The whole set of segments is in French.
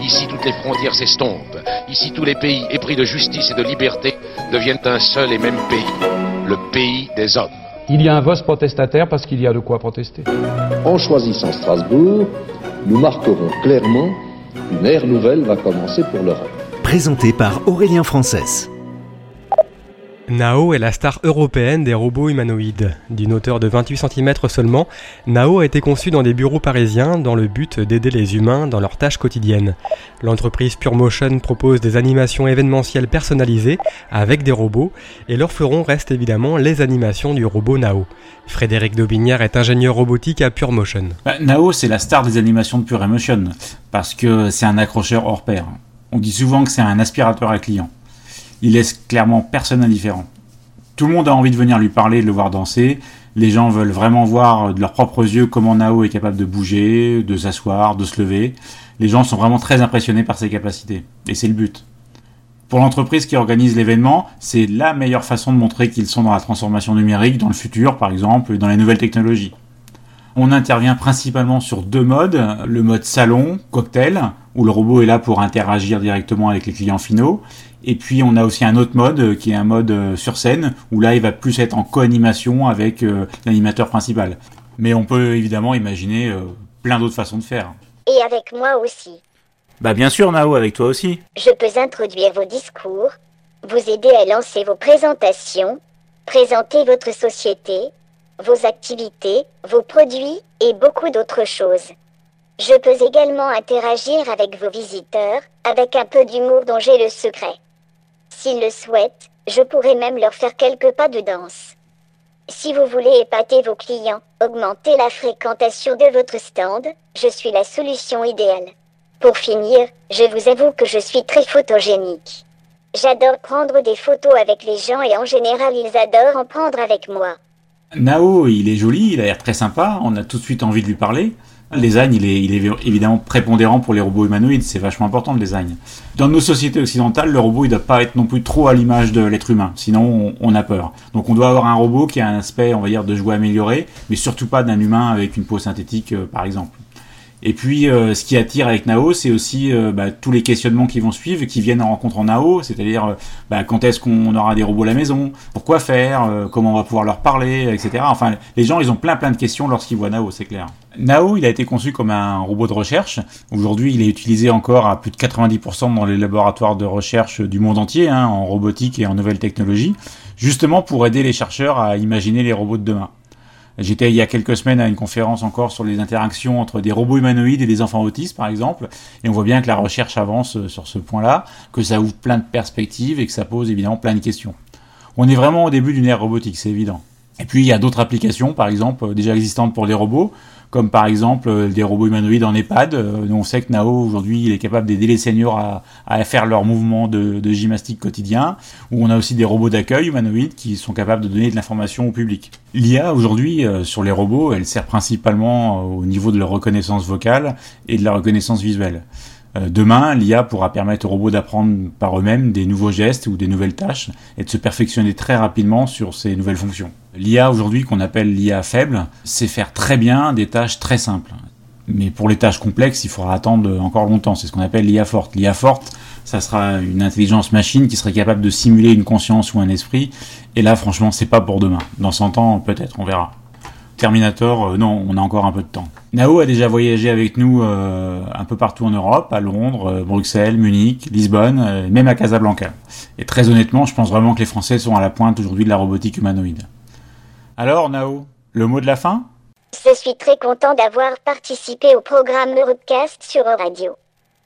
Ici, toutes les frontières s'estompent. Ici, tous les pays épris de justice et de liberté deviennent un seul et même pays, le pays des hommes. Il y a un vote protestataire parce qu'il y a de quoi protester. En choisissant Strasbourg, nous marquerons clairement qu'une ère nouvelle va commencer pour l'Europe. Présenté par Aurélien Frances. Nao est la star européenne des robots humanoïdes. D'une hauteur de 28 cm seulement, Nao a été conçu dans des bureaux parisiens dans le but d'aider les humains dans leurs tâches quotidiennes. L'entreprise PureMotion propose des animations événementielles personnalisées avec des robots et leur feront reste évidemment les animations du robot Nao. Frédéric Daubinière est ingénieur robotique à PureMotion. Bah, Nao, c'est la star des animations de PureMotion parce que c'est un accrocheur hors pair. On dit souvent que c'est un aspirateur à client il laisse clairement personne indifférent. Tout le monde a envie de venir lui parler, de le voir danser. Les gens veulent vraiment voir de leurs propres yeux comment Nao est capable de bouger, de s'asseoir, de se lever. Les gens sont vraiment très impressionnés par ses capacités. Et c'est le but. Pour l'entreprise qui organise l'événement, c'est la meilleure façon de montrer qu'ils sont dans la transformation numérique, dans le futur par exemple, et dans les nouvelles technologies. On intervient principalement sur deux modes, le mode salon, cocktail, où le robot est là pour interagir directement avec les clients finaux, et puis on a aussi un autre mode euh, qui est un mode euh, sur scène où là il va plus être en co-animation avec euh, l'animateur principal. Mais on peut évidemment imaginer plein d'autres façons de faire. Et avec moi aussi. Bah bien sûr Nao, avec toi aussi. Je peux introduire vos discours, vous aider à lancer vos présentations, présenter votre société, vos activités, vos produits et beaucoup d'autres choses. Je peux également interagir avec vos visiteurs, avec un peu d'humour dont j'ai le secret. S'ils le souhaitent, je pourrais même leur faire quelques pas de danse. Si vous voulez épater vos clients, augmenter la fréquentation de votre stand, je suis la solution idéale. Pour finir, je vous avoue que je suis très photogénique. J'adore prendre des photos avec les gens et en général ils adorent en prendre avec moi. Nao, il est joli, il a l'air très sympa, on a tout de suite envie de lui parler. Le design, il est, il est évidemment prépondérant pour les robots humanoïdes, c'est vachement important le design. Dans nos sociétés occidentales, le robot, il doit pas être non plus trop à l'image de l'être humain, sinon on, a peur. Donc on doit avoir un robot qui a un aspect, on va dire, de jouet amélioré, mais surtout pas d'un humain avec une peau synthétique, euh, par exemple. Et puis, euh, ce qui attire avec Nao, c'est aussi euh, bah, tous les questionnements qui vont suivre, qui viennent en rencontre en Nao, c'est-à-dire euh, bah, quand est-ce qu'on aura des robots à la maison, pourquoi faire, comment on va pouvoir leur parler, etc. Enfin, les gens, ils ont plein plein de questions lorsqu'ils voient Nao, c'est clair. Nao, il a été conçu comme un robot de recherche. Aujourd'hui, il est utilisé encore à plus de 90% dans les laboratoires de recherche du monde entier, hein, en robotique et en nouvelles technologies, justement pour aider les chercheurs à imaginer les robots de demain. J'étais il y a quelques semaines à une conférence encore sur les interactions entre des robots humanoïdes et des enfants autistes, par exemple, et on voit bien que la recherche avance euh, sur ce point-là, que ça ouvre plein de perspectives et que ça pose évidemment plein de questions. On est vraiment au début d'une ère robotique, c'est évident. Et puis il y a d'autres applications, par exemple, euh, déjà existantes pour les robots, comme par exemple euh, des robots humanoïdes en EHPAD. Euh, on sait que Nao aujourd'hui il est capable d'aider les seniors à, faire leurs mouvements de, gymnastique quotidien. Ou on a aussi des robots d'accueil humanoïdes qui sont capables de donner de l'information au public. L'IA aujourd'hui sur les robots, elle sert principalement au niveau de la reconnaissance vocale et de la reconnaissance visuelle. Demain, l'IA pourra permettre aux robots d'apprendre par eux-mêmes des nouveaux gestes ou des nouvelles tâches et de se perfectionner très rapidement sur ces nouvelles fonctions. L'IA aujourd'hui qu'on appelle l'IA faible, c'est faire très bien des tâches très simples. Mais pour les tâches complexes, il faudra attendre encore longtemps. C'est ce qu'on appelle l'IA forte. L'IA forte, ça sera une intelligence machine qui serait capable de simuler une conscience ou un esprit. Et là, franchement, c'est pas pour demain. Dans 100 ans, peut-être, on verra. Terminator, euh, non, on a encore un peu de temps. Nao a déjà voyagé avec nous euh, un peu partout en Europe, à Londres, euh, Bruxelles, Munich, Lisbonne, même à Casablanca. Et très honnêtement, je pense vraiment que les Français sont à la pointe aujourd'hui de la robotique humanoïde. Alors, Nao, le mot de la fin? Je suis très content d'avoir participé au programme Europecast sur Radio.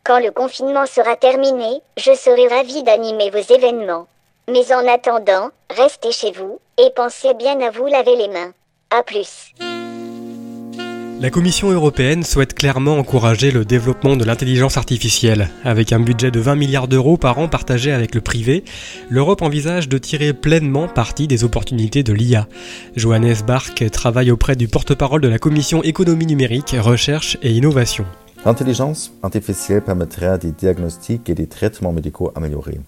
Quand le confinement sera terminé, je serai ravi d'animer vos événements. Mais en attendant, restez chez vous et pensez bien à vous laver les mains. A plus. La Commission européenne souhaite clairement encourager le développement de l'intelligence artificielle. Avec un budget de 20 milliards d'euros par an partagé avec le privé, l'Europe envisage de tirer pleinement parti des opportunités de l'IA. Johannes Bark travaille auprès du porte-parole de la Commission économie numérique, recherche et innovation. L'intelligence artificielle permettra des diagnostics et des traitements médicaux améliorés.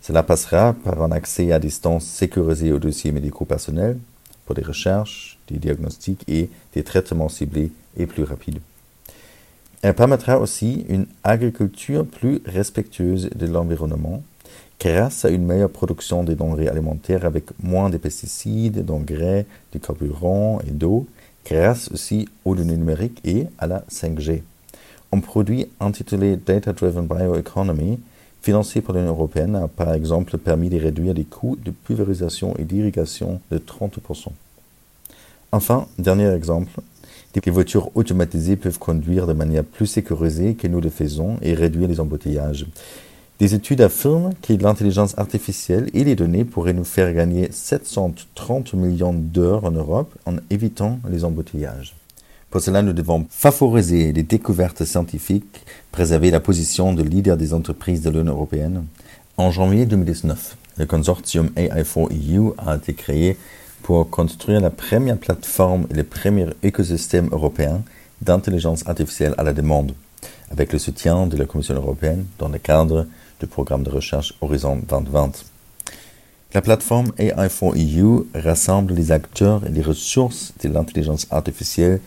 Cela passera par un accès à distance sécurisé aux dossiers médicaux personnels, pour des recherches, des diagnostics et des traitements ciblés et plus rapides. Elle permettra aussi une agriculture plus respectueuse de l'environnement grâce à une meilleure production des denrées alimentaires avec moins de pesticides, d'engrais, de carburants et d'eau, grâce aussi aux données numériques et à la 5G. Un produit intitulé Data Driven Bioeconomy, financé par l'Union européenne, a par exemple permis de réduire les coûts de pulvérisation et d'irrigation de 30%. Enfin, dernier exemple, les voitures automatisées peuvent conduire de manière plus sécurisée que nous le faisons et réduire les embouteillages. Des études affirment que l'intelligence artificielle et les données pourraient nous faire gagner 730 millions d'heures en Europe en évitant les embouteillages. Pour cela, nous devons favoriser les découvertes scientifiques, préserver la position de leader des entreprises de l'Union européenne. En janvier 2019, le consortium AI4EU a été créé pour construire la première plateforme et le premier écosystème européen d'intelligence artificielle à la demande, avec le soutien de la Commission européenne dans le cadre du programme de recherche Horizon 2020. La plateforme AI4EU rassemble les acteurs et les ressources de l'intelligence artificielle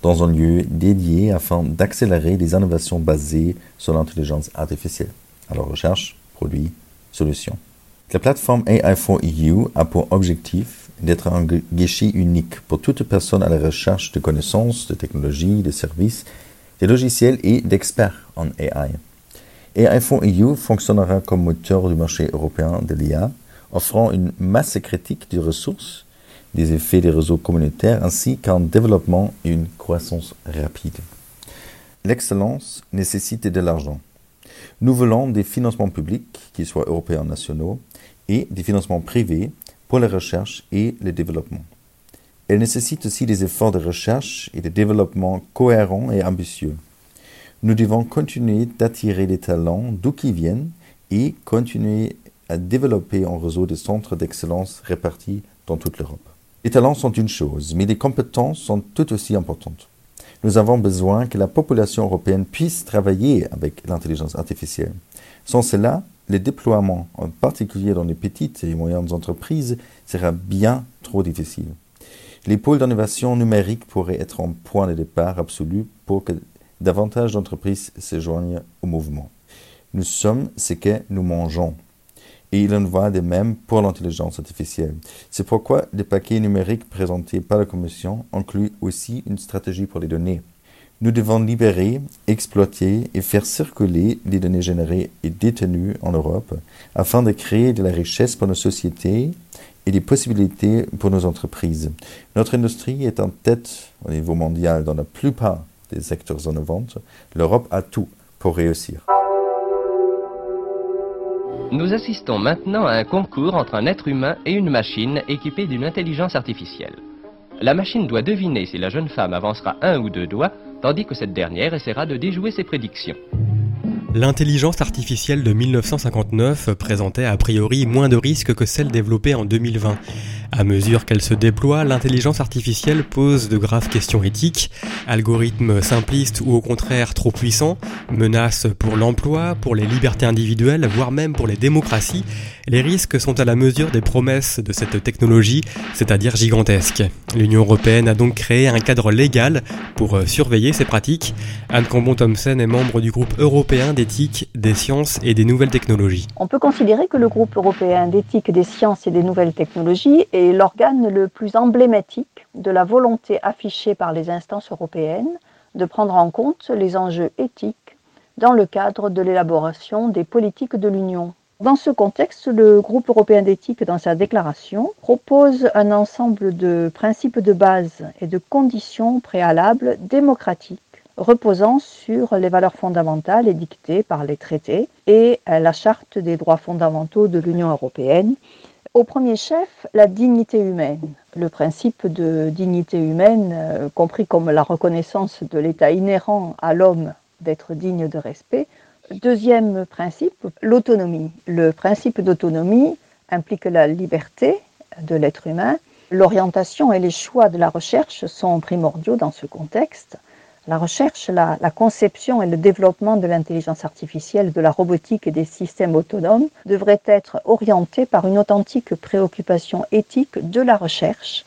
dans un lieu dédié afin d'accélérer les innovations basées sur l'intelligence artificielle. Alors recherche, produits, solutions. La plateforme AI4EU a pour objectif d'être un guichet unique pour toute personne à la recherche de connaissances, de technologies, de services, de logiciels et d'experts en AI. AI4EU fonctionnera comme moteur du marché européen de l'IA, offrant une masse critique de ressources des effets des réseaux communautaires ainsi qu'un développement et une croissance rapide. L'excellence nécessite de l'argent. Nous voulons des financements publics, qu'ils soient européens ou nationaux, et des financements privés pour la recherche et le développement. Elle nécessite aussi des efforts de recherche et de développement cohérents et ambitieux. Nous devons continuer d'attirer les talents d'où qu'ils viennent et continuer à développer un réseau de centres d'excellence répartis dans toute l'Europe. Les talents sont une chose, mais les compétences sont tout aussi importantes. Nous avons besoin que la population européenne puisse travailler avec l'intelligence artificielle. Sans cela, le déploiement, en particulier dans les petites et moyennes entreprises, sera bien trop difficile. Les pôles d'innovation numérique pourraient être un point de départ absolu pour que davantage d'entreprises se joignent au mouvement. Nous sommes ce que nous mangeons et il en va de même pour l'intelligence artificielle. C'est pourquoi le paquet numérique présenté par la Commission inclut aussi une stratégie pour les données. Nous devons libérer, exploiter et faire circuler les données générées et détenues en Europe afin de créer de la richesse pour nos sociétés et des possibilités pour nos entreprises. Notre industrie est en tête au niveau mondial dans la plupart des secteurs innovants. L'Europe a tout pour réussir. Nous assistons maintenant à un concours entre un être humain et une machine équipée d'une intelligence artificielle. La machine doit deviner si la jeune femme avancera un ou deux doigts, tandis que cette dernière essaiera de déjouer ses prédictions. L'intelligence artificielle de 1959 présentait a priori moins de risques que celle développée en 2020. À mesure qu'elle se déploie, l'intelligence artificielle pose de graves questions éthiques, algorithmes simplistes ou au contraire trop puissants, menaces pour l'emploi, pour les libertés individuelles, voire même pour les démocraties. Les risques sont à la mesure des promesses de cette technologie, c'est-à-dire gigantesques. L'Union européenne a donc créé un cadre légal pour surveiller ces pratiques. Anne Cambon-Thompson est membre du groupe européen d'éthique, des sciences et des nouvelles technologies. On peut considérer que le groupe européen d'éthique, des sciences et des nouvelles technologies est l'organe le plus emblématique de la volonté affichée par les instances européennes de prendre en compte les enjeux éthiques dans le cadre de l'élaboration des politiques de l'Union. Dans ce contexte, le groupe européen d'éthique, dans sa déclaration, propose un ensemble de principes de base et de conditions préalables démocratiques reposant sur les valeurs fondamentales édictées par les traités et la charte des droits fondamentaux de l'Union européenne au premier chef, la dignité humaine. Le principe de dignité humaine, euh, compris comme la reconnaissance de l'état inhérent à l'homme d'être digne de respect. Deuxième principe, l'autonomie. Le principe d'autonomie implique la liberté de l'être humain. L'orientation et les choix de la recherche sont primordiaux dans ce contexte. La recherche, la, conception et le développement de l'intelligence artificielle, de la robotique et des systèmes autonomes devraient être orientés par une authentique préoccupation éthique de la recherche,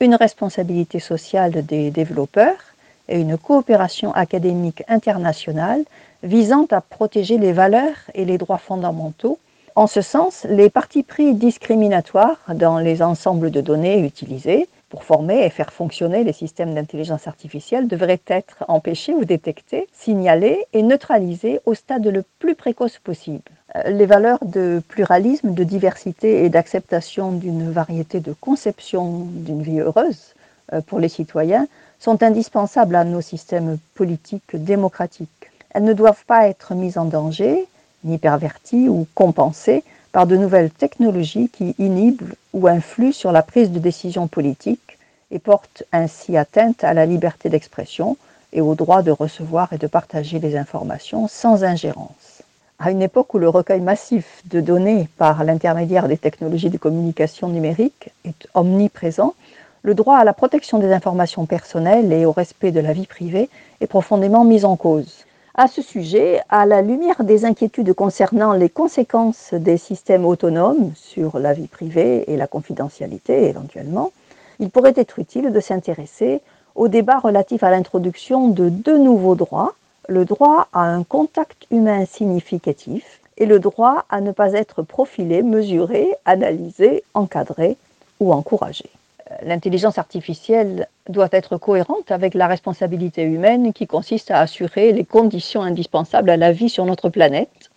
une responsabilité sociale des développeurs et une coopération académique internationale visant à protéger les valeurs et les droits fondamentaux. En ce sens, les partis pris discriminatoires dans les ensembles de données utilisés pour former et faire fonctionner les systèmes d'intelligence artificielle devraient être empêchés ou détectés, signalés et neutralisés au stade le plus précoce possible. Les valeurs de pluralisme, de diversité et d'acceptation d'une variété de conceptions d'une vie heureuse euh, pour les citoyens sont indispensables à nos systèmes politiques démocratiques. Elles ne doivent pas être mises en danger, ni perverties ou compensées par de nouvelles technologies qui inhibent ou influent sur la prise de décision politique et portent ainsi atteinte à la liberté d'expression et au droit de recevoir et de partager les informations sans ingérence. À une époque où le recueil massif de données par l'intermédiaire des technologies de communication numérique est omniprésent, le droit à la protection des informations personnelles et au respect de la vie privée est profondément mis en cause. À ce sujet, à la lumière des inquiétudes concernant les conséquences des systèmes autonomes sur la vie privée et la confidentialité éventuellement, il pourrait être utile de s'intéresser au débat relatif à l'introduction de deux nouveaux droits, le droit à un contact humain significatif et le droit à ne pas être profilé, mesuré, analysé, encadré ou encouragé l'intelligence artificielle doit être cohérente avec la responsabilité humaine qui consiste à assurer les conditions indispensables à la vie sur notre planète,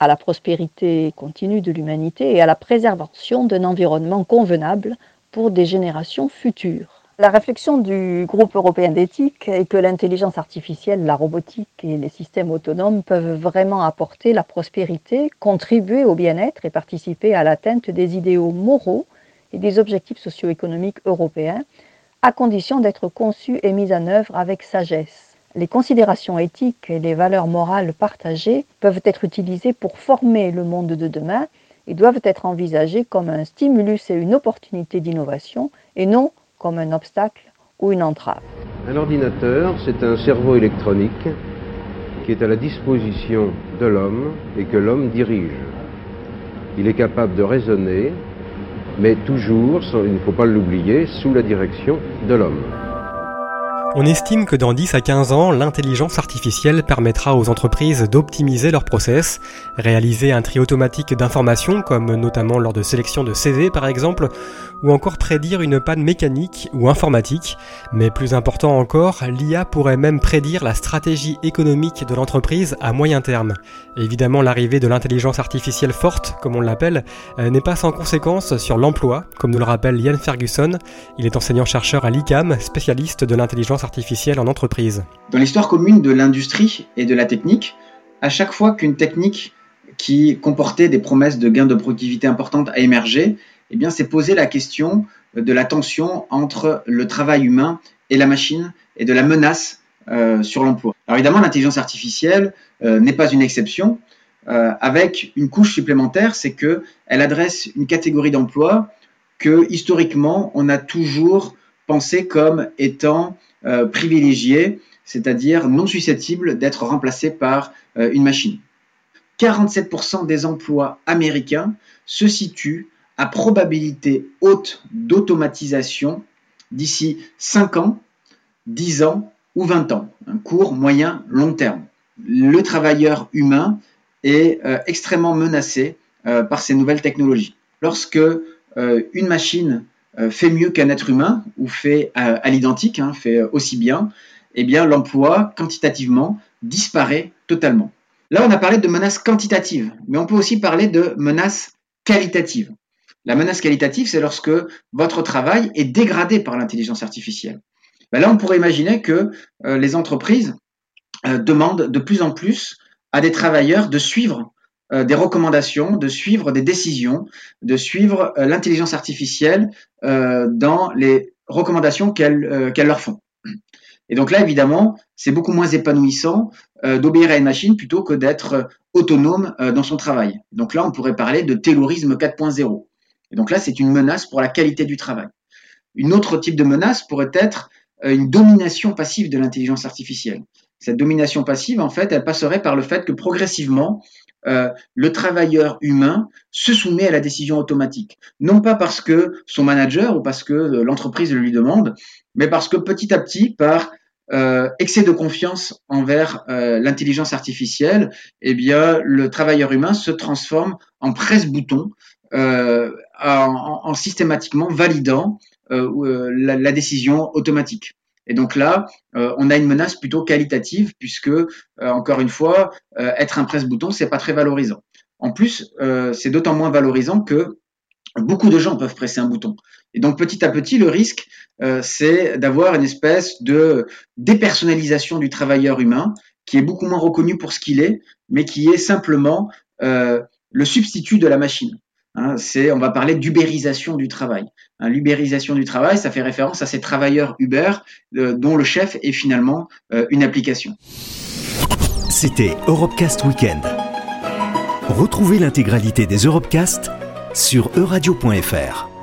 à la prospérité continue de l'humanité et à la préservation d'un environnement convenable pour des générations futures. La réflexion du groupe européen d'éthique est que l'intelligence artificielle, la robotique et les systèmes autonomes peuvent vraiment apporter la prospérité, contribuer au bien-être et participer à l'atteinte des idéaux moraux des objectifs socio-économiques européens, à condition d'être conçus et mis en œuvre avec sagesse. Les considérations éthiques et les valeurs morales partagées peuvent être utilisées pour former le monde de demain et doivent être envisagées comme un stimulus et une opportunité d'innovation et non comme un obstacle ou une entrave. Un ordinateur, c'est un cerveau électronique qui est à la disposition de l'homme et que l'homme dirige. Il est capable de raisonner, mais toujours, il ne faut pas l'oublier, sous la direction de l'homme. On estime que dans 10 à 15 ans, l'intelligence artificielle permettra aux entreprises d'optimiser leurs process, réaliser un tri automatique d'informations comme notamment lors de sélection de CV par exemple, ou encore prédire une panne mécanique ou informatique. Mais plus important encore, l'IA pourrait même prédire la stratégie économique de l'entreprise à moyen terme. évidemment, l'arrivée de l'intelligence artificielle forte, comme on l'appelle, euh, n'est pas sans conséquence sur l'emploi, comme nous le rappelle Ian Ferguson. Il est enseignant-chercheur à l'ICAM, spécialiste de l'intelligence artificielle en entreprise. Dans l'histoire commune de l'industrie et de la technique, à chaque fois qu'une technique qui comportait des promesses de gains de productivité importantes a émergé, eh bien, c'est poser la question de la tension entre le travail humain et la machine et de la menace euh, sur l'emploi. Alors évidemment, l'intelligence artificielle euh, n'est pas une exception, euh, avec une couche supplémentaire, c'est que elle adresse une catégorie d'emploi que historiquement on a toujours pensé comme étant euh, privilégiée, c'est-à-dire non susceptible d'être remplacé par euh, une machine. 47% des emplois américains se situent à probabilité haute d'automatisation d'ici 5 ans, 10 ans ou 20 ans, un court, moyen, long terme. Le travailleur humain est euh, extrêmement menacé par ces nouvelles technologies. Lorsque une machine fait mieux qu'un être humain ou fait à, à l'identique, hein, fait aussi bien, eh bien l'emploi quantitativement disparaît totalement. Là, on a parlé de menaces quantitatives, mais on peut aussi parler de menaces qualitatives. La menace qualitative, c'est lorsque votre travail est dégradé par l'intelligence artificielle. Ben là, on pourrait imaginer que euh, les entreprises euh, demandent de plus en plus à des travailleurs de suivre des recommandations, de suivre des décisions, de suivre l'intelligence artificielle dans les recommandations qu'elles leur font. Et donc là, évidemment, c'est beaucoup moins épanouissant d'obéir à une machine plutôt que d'être autonome dans son travail. Donc là, on pourrait parler de taylorisme 4.0. Et donc là, c'est une menace pour la qualité du travail. Une autre type de menace pourrait être une domination passive de l'intelligence artificielle. Cette domination passive, en fait, elle passerait par le fait que progressivement, euh, le travailleur humain se soumet à la décision automatique. Non pas parce que son manager ou parce que l'entreprise le lui demande, mais parce que petit à petit, par euh, excès de confiance envers euh, l'intelligence artificielle, eh bien, le travailleur humain se transforme en presse-bouton, en, en, systématiquement validant la décision automatique. Et donc là, euh, on a une menace plutôt qualitative puisque, euh, encore une fois, euh, être un presse-bouton, c'est pas très valorisant. En plus, c'est d'autant moins valorisant que beaucoup de gens peuvent presser un bouton. Et donc petit à petit, le risque, c'est d'avoir une espèce de dépersonnalisation du travailleur humain qui est beaucoup moins reconnu pour ce qu'il est, mais qui est simplement le substitut de la machine. Hein, on va parler d'ubérisation du travail. Hein, L'ubérisation du travail, ça fait référence à ces travailleurs Uber euh, dont le chef est finalement euh, une application. C'était Europecast Weekend. Retrouvez l'intégralité des Europecast sur euradio.fr.